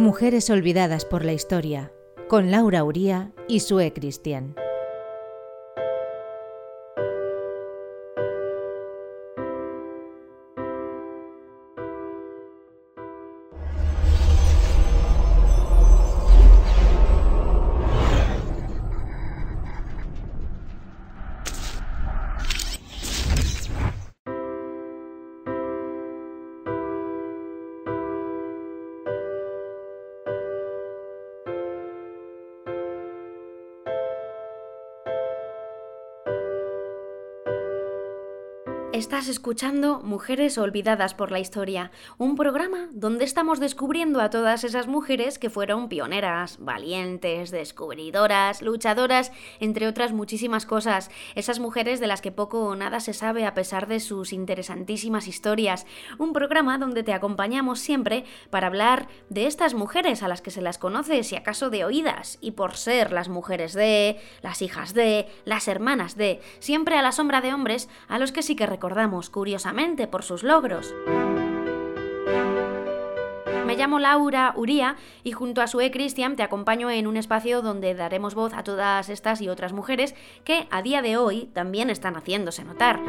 Mujeres olvidadas por la historia, con Laura Uría y Sue Cristian. Estás escuchando Mujeres Olvidadas por la Historia, un programa donde estamos descubriendo a todas esas mujeres que fueron pioneras, valientes, descubridoras, luchadoras, entre otras muchísimas cosas. Esas mujeres de las que poco o nada se sabe a pesar de sus interesantísimas historias. Un programa donde te acompañamos siempre para hablar de estas mujeres a las que se las conoce, si acaso de oídas, y por ser las mujeres de, las hijas de, las hermanas de, siempre a la sombra de hombres a los que sí que recordamos curiosamente por sus logros. Me llamo Laura Uría y junto a Sue Christian te acompaño en un espacio donde daremos voz a todas estas y otras mujeres que a día de hoy también están haciéndose notar.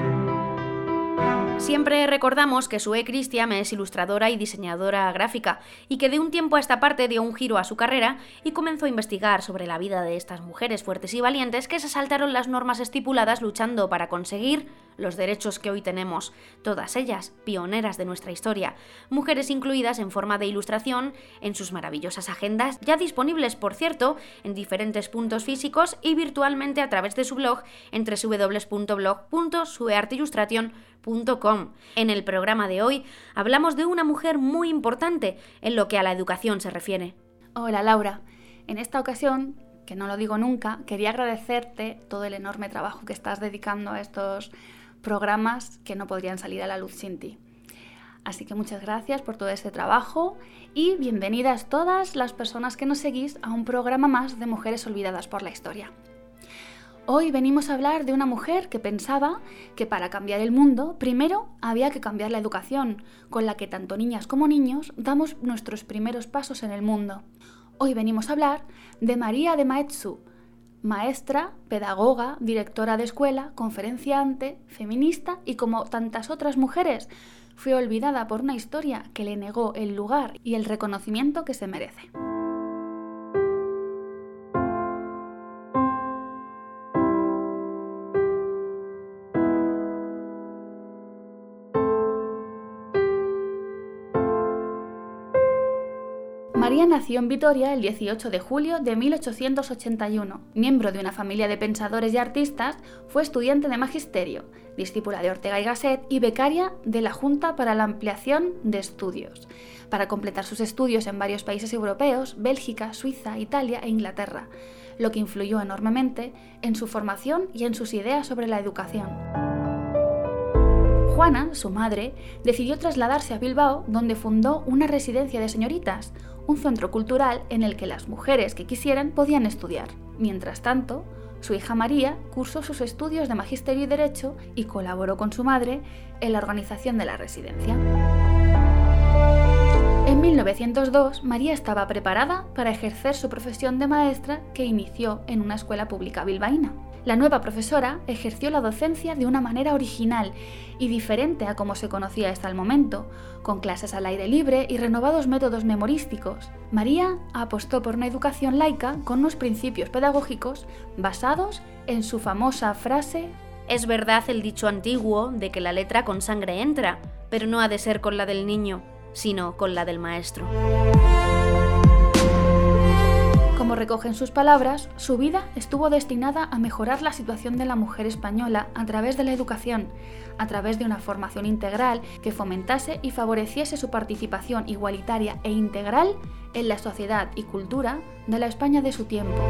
Siempre recordamos que Sue Christian es ilustradora y diseñadora gráfica y que de un tiempo a esta parte dio un giro a su carrera y comenzó a investigar sobre la vida de estas mujeres fuertes y valientes que se saltaron las normas estipuladas luchando para conseguir los derechos que hoy tenemos, todas ellas pioneras de nuestra historia, mujeres incluidas en forma de ilustración en sus maravillosas agendas, ya disponibles por cierto en diferentes puntos físicos y virtualmente a través de su blog en www.blog.sueartillustration.com. En el programa de hoy hablamos de una mujer muy importante en lo que a la educación se refiere. Hola Laura, en esta ocasión que no lo digo nunca, quería agradecerte todo el enorme trabajo que estás dedicando a estos programas que no podrían salir a la luz sin ti. Así que muchas gracias por todo este trabajo y bienvenidas todas las personas que nos seguís a un programa más de Mujeres Olvidadas por la Historia. Hoy venimos a hablar de una mujer que pensaba que para cambiar el mundo, primero había que cambiar la educación, con la que tanto niñas como niños damos nuestros primeros pasos en el mundo. Hoy venimos a hablar de María de Maetsu, maestra, pedagoga, directora de escuela, conferenciante, feminista y como tantas otras mujeres, fue olvidada por una historia que le negó el lugar y el reconocimiento que se merece. Nació en Vitoria el 18 de julio de 1881. Miembro de una familia de pensadores y artistas, fue estudiante de magisterio, discípula de Ortega y Gasset y becaria de la Junta para la Ampliación de Estudios, para completar sus estudios en varios países europeos, Bélgica, Suiza, Italia e Inglaterra, lo que influyó enormemente en su formación y en sus ideas sobre la educación. Juana, su madre, decidió trasladarse a Bilbao, donde fundó una residencia de señoritas, un centro cultural en el que las mujeres que quisieran podían estudiar. Mientras tanto, su hija María cursó sus estudios de Magisterio y Derecho y colaboró con su madre en la organización de la residencia. En 1902, María estaba preparada para ejercer su profesión de maestra que inició en una escuela pública bilbaína. La nueva profesora ejerció la docencia de una manera original y diferente a como se conocía hasta el momento, con clases al aire libre y renovados métodos memorísticos. María apostó por una educación laica con unos principios pedagógicos basados en su famosa frase Es verdad el dicho antiguo de que la letra con sangre entra, pero no ha de ser con la del niño, sino con la del maestro. Como recogen sus palabras, su vida estuvo destinada a mejorar la situación de la mujer española a través de la educación, a través de una formación integral que fomentase y favoreciese su participación igualitaria e integral en la sociedad y cultura de la España de su tiempo.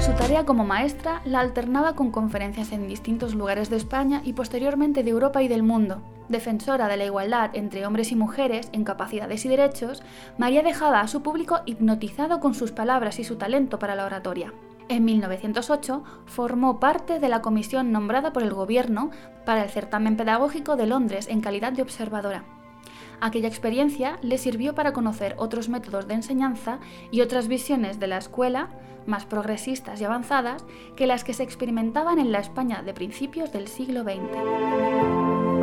Su tarea como maestra la alternaba con conferencias en distintos lugares de España y posteriormente de Europa y del mundo. Defensora de la igualdad entre hombres y mujeres en capacidades y derechos, María dejaba a su público hipnotizado con sus palabras y su talento para la oratoria. En 1908 formó parte de la comisión nombrada por el Gobierno para el certamen pedagógico de Londres en calidad de observadora. Aquella experiencia le sirvió para conocer otros métodos de enseñanza y otras visiones de la escuela, más progresistas y avanzadas, que las que se experimentaban en la España de principios del siglo XX.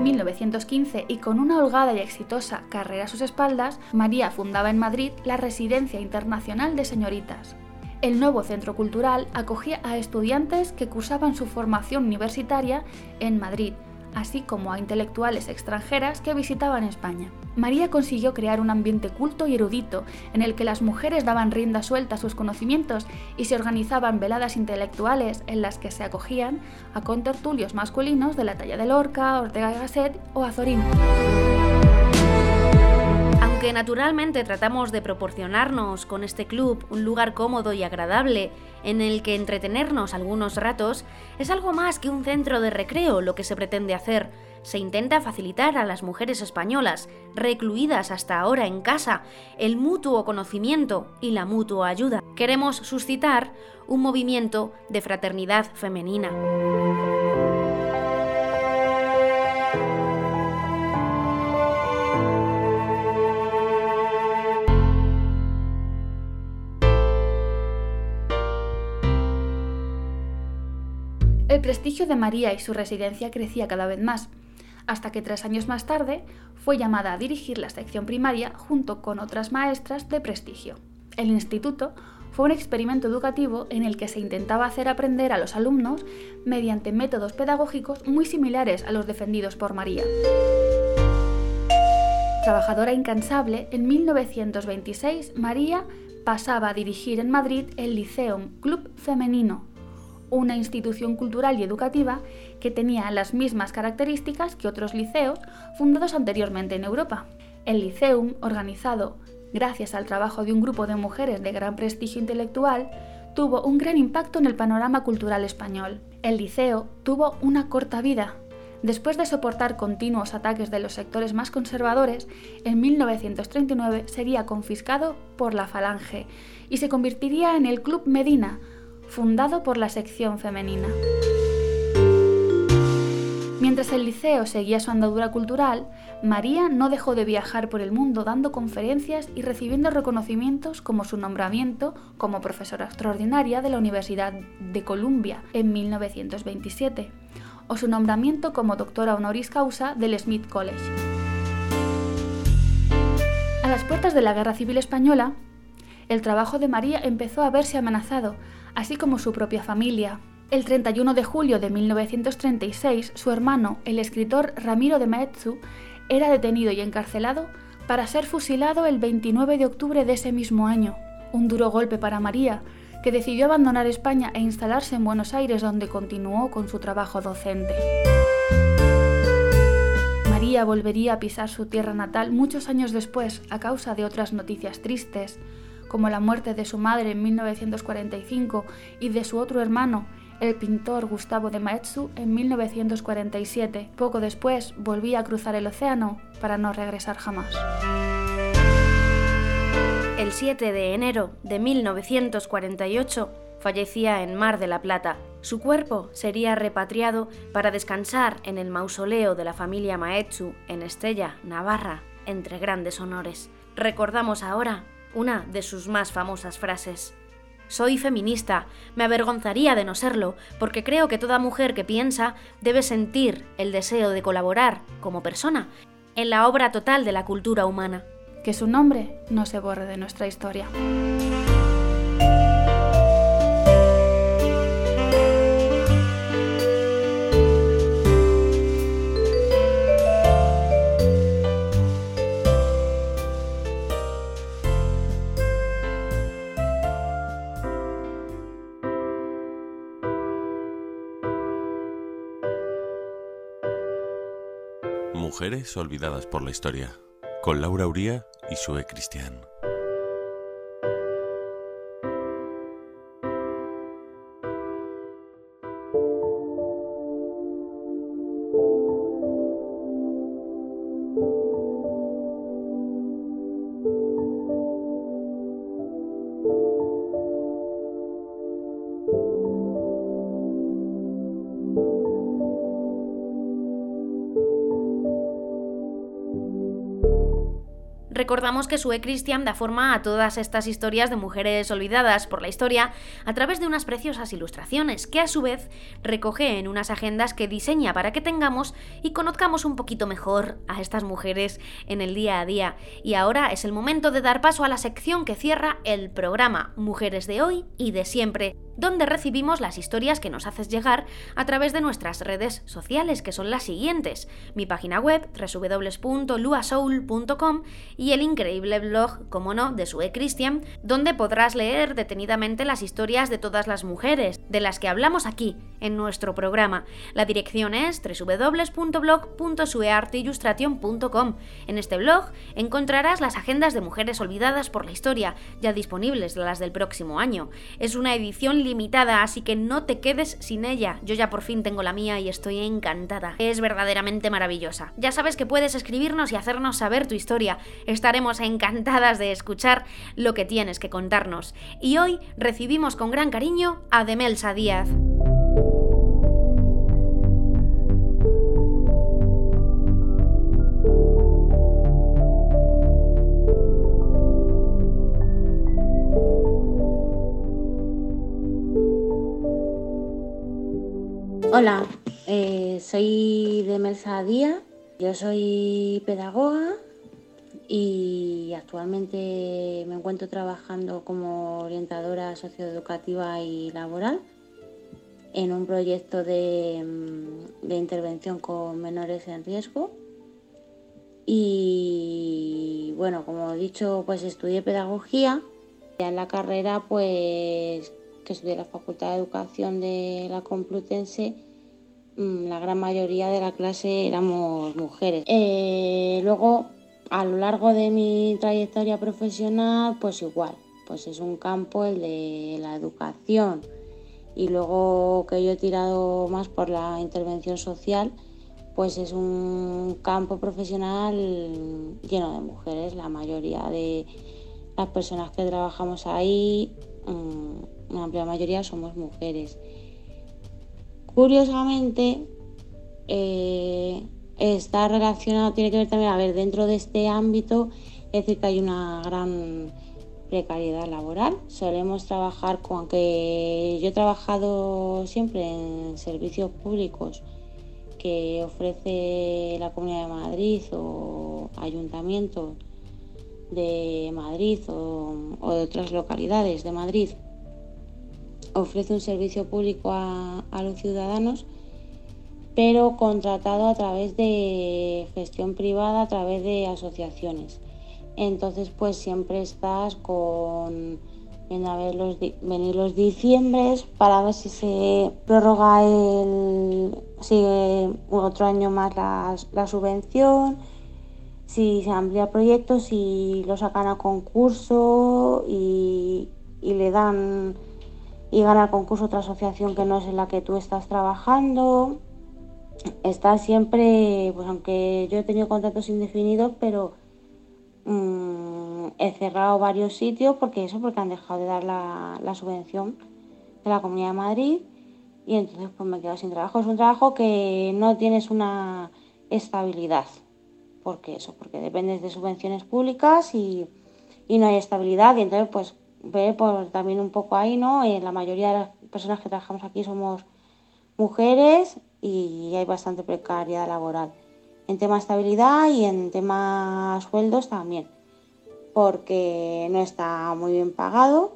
En 1915 y con una holgada y exitosa carrera a sus espaldas, María fundaba en Madrid la Residencia Internacional de Señoritas. El nuevo centro cultural acogía a estudiantes que cursaban su formación universitaria en Madrid, así como a intelectuales extranjeras que visitaban España. María consiguió crear un ambiente culto y erudito en el que las mujeres daban rienda suelta a sus conocimientos y se organizaban veladas intelectuales en las que se acogían a contertulios masculinos de la talla de Lorca, Ortega y Gasset o Azorín. Aunque naturalmente tratamos de proporcionarnos con este club un lugar cómodo y agradable en el que entretenernos algunos ratos, es algo más que un centro de recreo lo que se pretende hacer. Se intenta facilitar a las mujeres españolas, recluidas hasta ahora en casa, el mutuo conocimiento y la mutua ayuda. Queremos suscitar un movimiento de fraternidad femenina. El prestigio de María y su residencia crecía cada vez más, hasta que tres años más tarde fue llamada a dirigir la sección primaria junto con otras maestras de prestigio. El instituto fue un experimento educativo en el que se intentaba hacer aprender a los alumnos mediante métodos pedagógicos muy similares a los defendidos por María. Trabajadora incansable, en 1926 María pasaba a dirigir en Madrid el Liceum Club Femenino, una institución cultural y educativa que tenía las mismas características que otros liceos fundados anteriormente en Europa. El Liceum, organizado gracias al trabajo de un grupo de mujeres de gran prestigio intelectual, tuvo un gran impacto en el panorama cultural español. El liceo tuvo una corta vida. Después de soportar continuos ataques de los sectores más conservadores, en 1939 sería confiscado por la Falange y se convertiría en el Club Medina, fundado por la sección femenina. Mientras el liceo seguía su andadura cultural, María no dejó de viajar por el mundo dando conferencias y recibiendo reconocimientos como su nombramiento como profesora extraordinaria de la Universidad de Columbia en 1927 o su nombramiento como doctora honoris causa del Smith College. A las puertas de la Guerra Civil Española, el trabajo de María empezó a verse amenazado así como su propia familia. El 31 de julio de 1936, su hermano, el escritor Ramiro de Maeztu, era detenido y encarcelado para ser fusilado el 29 de octubre de ese mismo año. Un duro golpe para María, que decidió abandonar España e instalarse en Buenos Aires donde continuó con su trabajo docente. María volvería a pisar su tierra natal muchos años después a causa de otras noticias tristes, como la muerte de su madre en 1945 y de su otro hermano, el pintor Gustavo de Maeztu, en 1947. Poco después volvía a cruzar el océano para no regresar jamás. El 7 de enero de 1948 fallecía en Mar de la Plata. Su cuerpo sería repatriado para descansar en el mausoleo de la familia Maeztu en Estella, Navarra, entre grandes honores. Recordamos ahora una de sus más famosas frases. Soy feminista, me avergonzaría de no serlo, porque creo que toda mujer que piensa debe sentir el deseo de colaborar, como persona, en la obra total de la cultura humana. Que su nombre no se borre de nuestra historia. Mujeres olvidadas por la historia, con Laura Uría y Sue Cristian. Recordamos que Sue Christian da forma a todas estas historias de mujeres olvidadas por la historia a través de unas preciosas ilustraciones que a su vez recoge en unas agendas que diseña para que tengamos y conozcamos un poquito mejor a estas mujeres en el día a día. Y ahora es el momento de dar paso a la sección que cierra el programa Mujeres de hoy y de siempre donde recibimos las historias que nos haces llegar a través de nuestras redes sociales, que son las siguientes: mi página web www.luasoul.com y el increíble blog, como no, de Sue Christian, donde podrás leer detenidamente las historias de todas las mujeres de las que hablamos aquí en nuestro programa. La dirección es www.blog.suearteillustration.com. En este blog encontrarás las agendas de mujeres olvidadas por la historia, ya disponibles las del próximo año. Es una edición limitada, así que no te quedes sin ella. Yo ya por fin tengo la mía y estoy encantada. Es verdaderamente maravillosa. Ya sabes que puedes escribirnos y hacernos saber tu historia. Estaremos encantadas de escuchar lo que tienes que contarnos. Y hoy recibimos con gran cariño a Demelsa Díaz. Hola, eh, soy Demelsa Díaz, yo soy pedagoga y actualmente me encuentro trabajando como orientadora socioeducativa y laboral en un proyecto de, mm, de intervención con menores en riesgo. Y bueno, como he dicho, pues estudié pedagogía. En la carrera pues que estudié la Facultad de Educación de la Complutense, la gran mayoría de la clase éramos mujeres. Eh, luego, a lo largo de mi trayectoria profesional, pues igual, pues es un campo el de la educación y luego que yo he tirado más por la intervención social, pues es un campo profesional lleno de mujeres, la mayoría de las personas que trabajamos ahí mm, una amplia mayoría somos mujeres. Curiosamente, eh, está relacionado, tiene que ver también, a ver, dentro de este ámbito, es decir, que hay una gran precariedad laboral. Solemos trabajar con, aunque yo he trabajado siempre en servicios públicos que ofrece la Comunidad de Madrid o ayuntamientos de Madrid o de otras localidades de Madrid ofrece un servicio público a, los ciudadanos, pero contratado a través de gestión privada, a través de asociaciones. Entonces, pues siempre estás con a ver los venir los diciembres para ver si se prorroga el sigue otro año más la, subvención, si se amplía proyectos, si lo sacan a concurso y, y le dan y gana el concurso otra asociación que no es en la que tú estás trabajando. Está siempre, pues aunque yo he tenido contratos indefinidos, pero mm, he cerrado varios sitios porque eso, porque han dejado de dar la, subvención de la Comunidad de Madrid y entonces pues me quedo sin trabajo. Es un trabajo que no tienes una estabilidad, porque eso, porque dependes de subvenciones públicas y, y no hay estabilidad y entonces pues ve por también un poco ahí, ¿no? Eh, la mayoría de las personas que trabajamos aquí somos mujeres y hay bastante precariedad laboral. En tema estabilidad y en tema sueldos también, porque no está muy bien pagado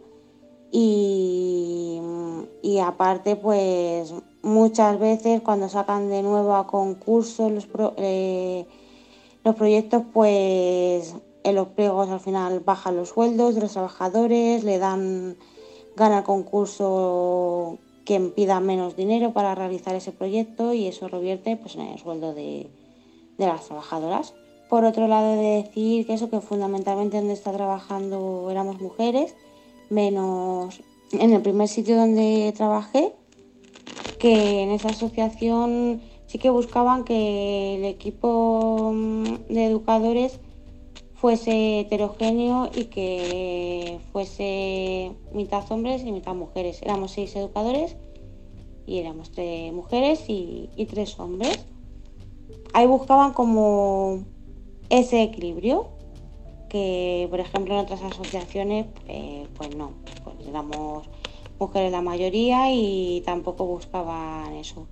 y, aparte pues muchas veces cuando sacan de nuevo a concurso los, eh, los proyectos pues en los pliegos al final bajan los sueldos de los trabajadores, le dan, gana el concurso quien pida menos dinero para realizar ese proyecto y eso revierte pues, en el sueldo de, las trabajadoras. Por otro lado, de decir que eso, que fundamentalmente donde está trabajando éramos mujeres, menos en el primer sitio donde trabajé, que en esa asociación sí que buscaban que el equipo de educadores fuese heterogéneo y que fuese mitad hombres y mitad mujeres. Éramos seis educadores y éramos tres mujeres y, tres hombres. Ahí buscaban como ese equilibrio, que, por ejemplo, en otras asociaciones, eh, pues no, pues éramos mujeres la mayoría y tampoco buscaban eso.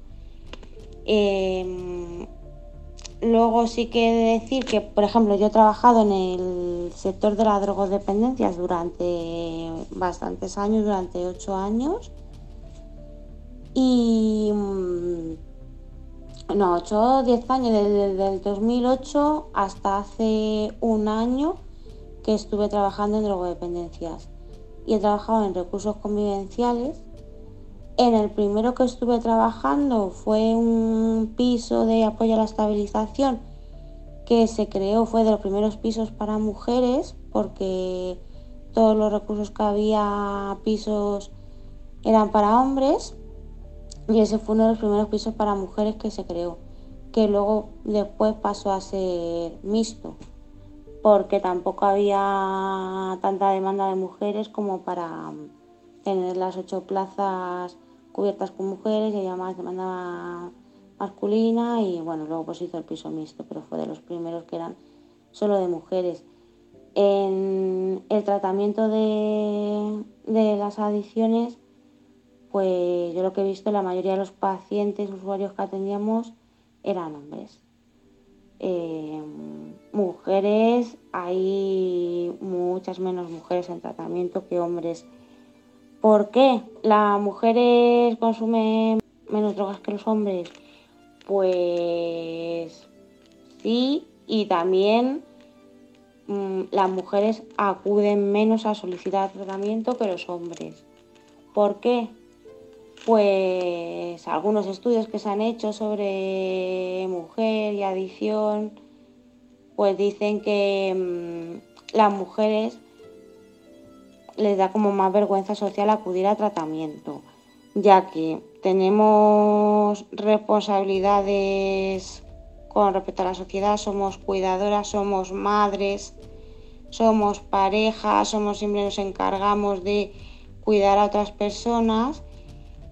Em, luego sí que decir que, por ejemplo, yo he trabajado en el sector de las drogodependencias durante bastantes años, durante ocho años. Y... Mm, no, 8 o 10 años, desde el 2008 hasta hace un año que estuve trabajando en drogodependencias. Y he trabajado en recursos convivenciales. En el primero que estuve trabajando fue un piso de apoyo a la estabilización que se creó, fue de los primeros pisos para mujeres, porque todos los recursos que había pisos eran para hombres y ese fue uno de los primeros pisos para mujeres que se creó, que luego después pasó a ser mixto, porque tampoco había tanta demanda de mujeres como para tener las ocho plazas cubiertas con mujeres y había más demanda masculina y bueno, luego pues hizo el piso mixto, pero fue de los primeros que eran solo de mujeres. En el tratamiento de, de las adicciones pues yo lo que he visto, la mayoría de los pacientes, usuarios que atendíamos eran hombres. Eh, mujeres, hay muchas menos mujeres en tratamiento que hombres. ¿Por qué? ¿Las mujeres consumen menos drogas que los hombres? Pues sí, y también mm, las mujeres acuden menos a solicitar tratamiento que los hombres. ¿Por qué? pues algunos estudios que se han hecho sobre mujer y adicción, pues dicen que mm, las mujeres les da como más vergüenza social acudir a tratamiento, ya que tenemos responsabilidades con respecto a la sociedad, somos cuidadoras, somos madres, somos parejas, somos siempre nos encargamos de cuidar a otras personas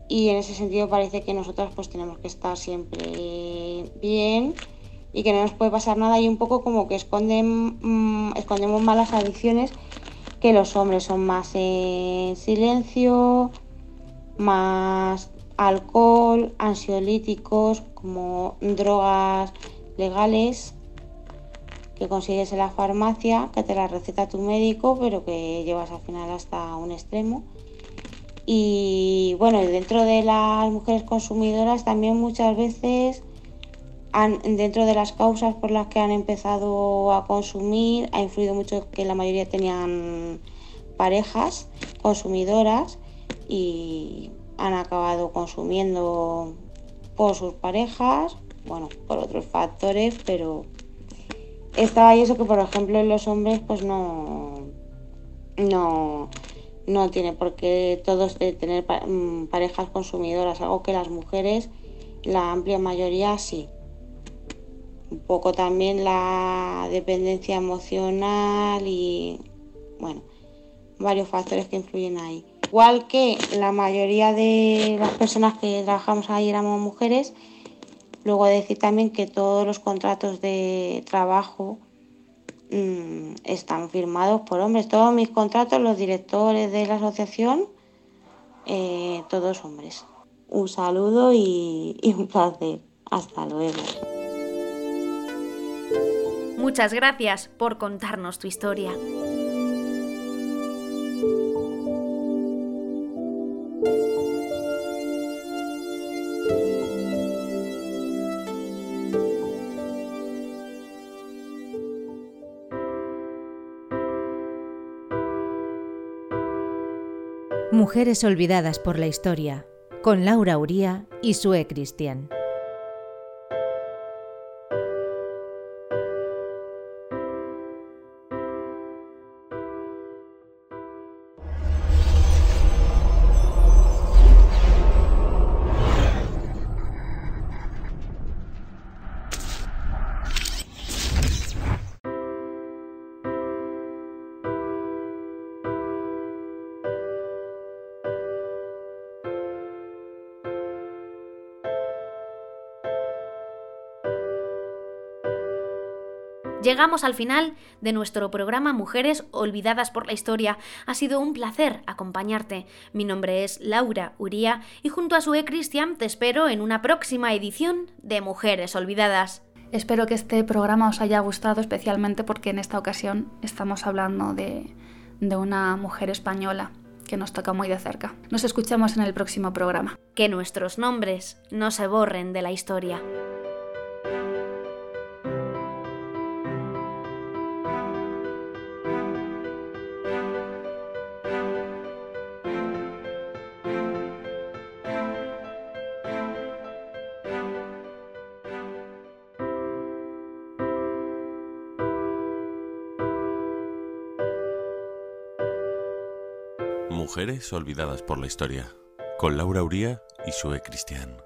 y en ese sentido parece que nosotras pues tenemos que estar siempre bien y que no nos puede pasar nada y un poco como que esconden, mm, escondemos más las adicciones que los hombres son más en silencio, más alcohol, ansiolíticos, como drogas legales que consigues en la farmacia, que te la receta tu médico, pero que llevas al final hasta un extremo. Y bueno, dentro de las mujeres consumidoras también muchas veces dentro de las causas por las que han empezado a consumir ha influido mucho que la mayoría tenían parejas consumidoras y han acabado consumiendo por sus parejas, bueno, por otros factores, pero estaba ahí eso que por ejemplo en los hombres pues no no no tiene por qué todos tener mm, parejas consumidoras, algo que las mujeres, la amplia mayoría sí. Un poco también la dependencia emocional y, bueno, varios factores que influyen ahí. Igual que la mayoría de las personas que trabajamos ahí éramos mujeres, luego decir también que todos los contratos de trabajo Mm, están firmados por hombres. Todos mis contratos, los directores de la asociación, eh, todos hombres. Un saludo y un placer. Hasta luego. Muchas gracias por contarnos tu historia. Mujeres olvidadas por la historia, con Laura Uría y Sue Cristian. Llegamos al final de nuestro programa Mujeres Olvidadas por la Historia. Ha sido un placer acompañarte. Mi nombre es Laura Uría y junto a Sue Cristian te espero en una próxima edición de Mujeres Olvidadas. Espero que este programa os haya gustado especialmente porque en esta ocasión estamos hablando de, de una mujer española que nos toca muy de cerca. Nos escuchamos en el próximo programa. Que nuestros nombres no se borren de la historia. Olvidadas por la historia, con Laura Uría y Sue Cristian.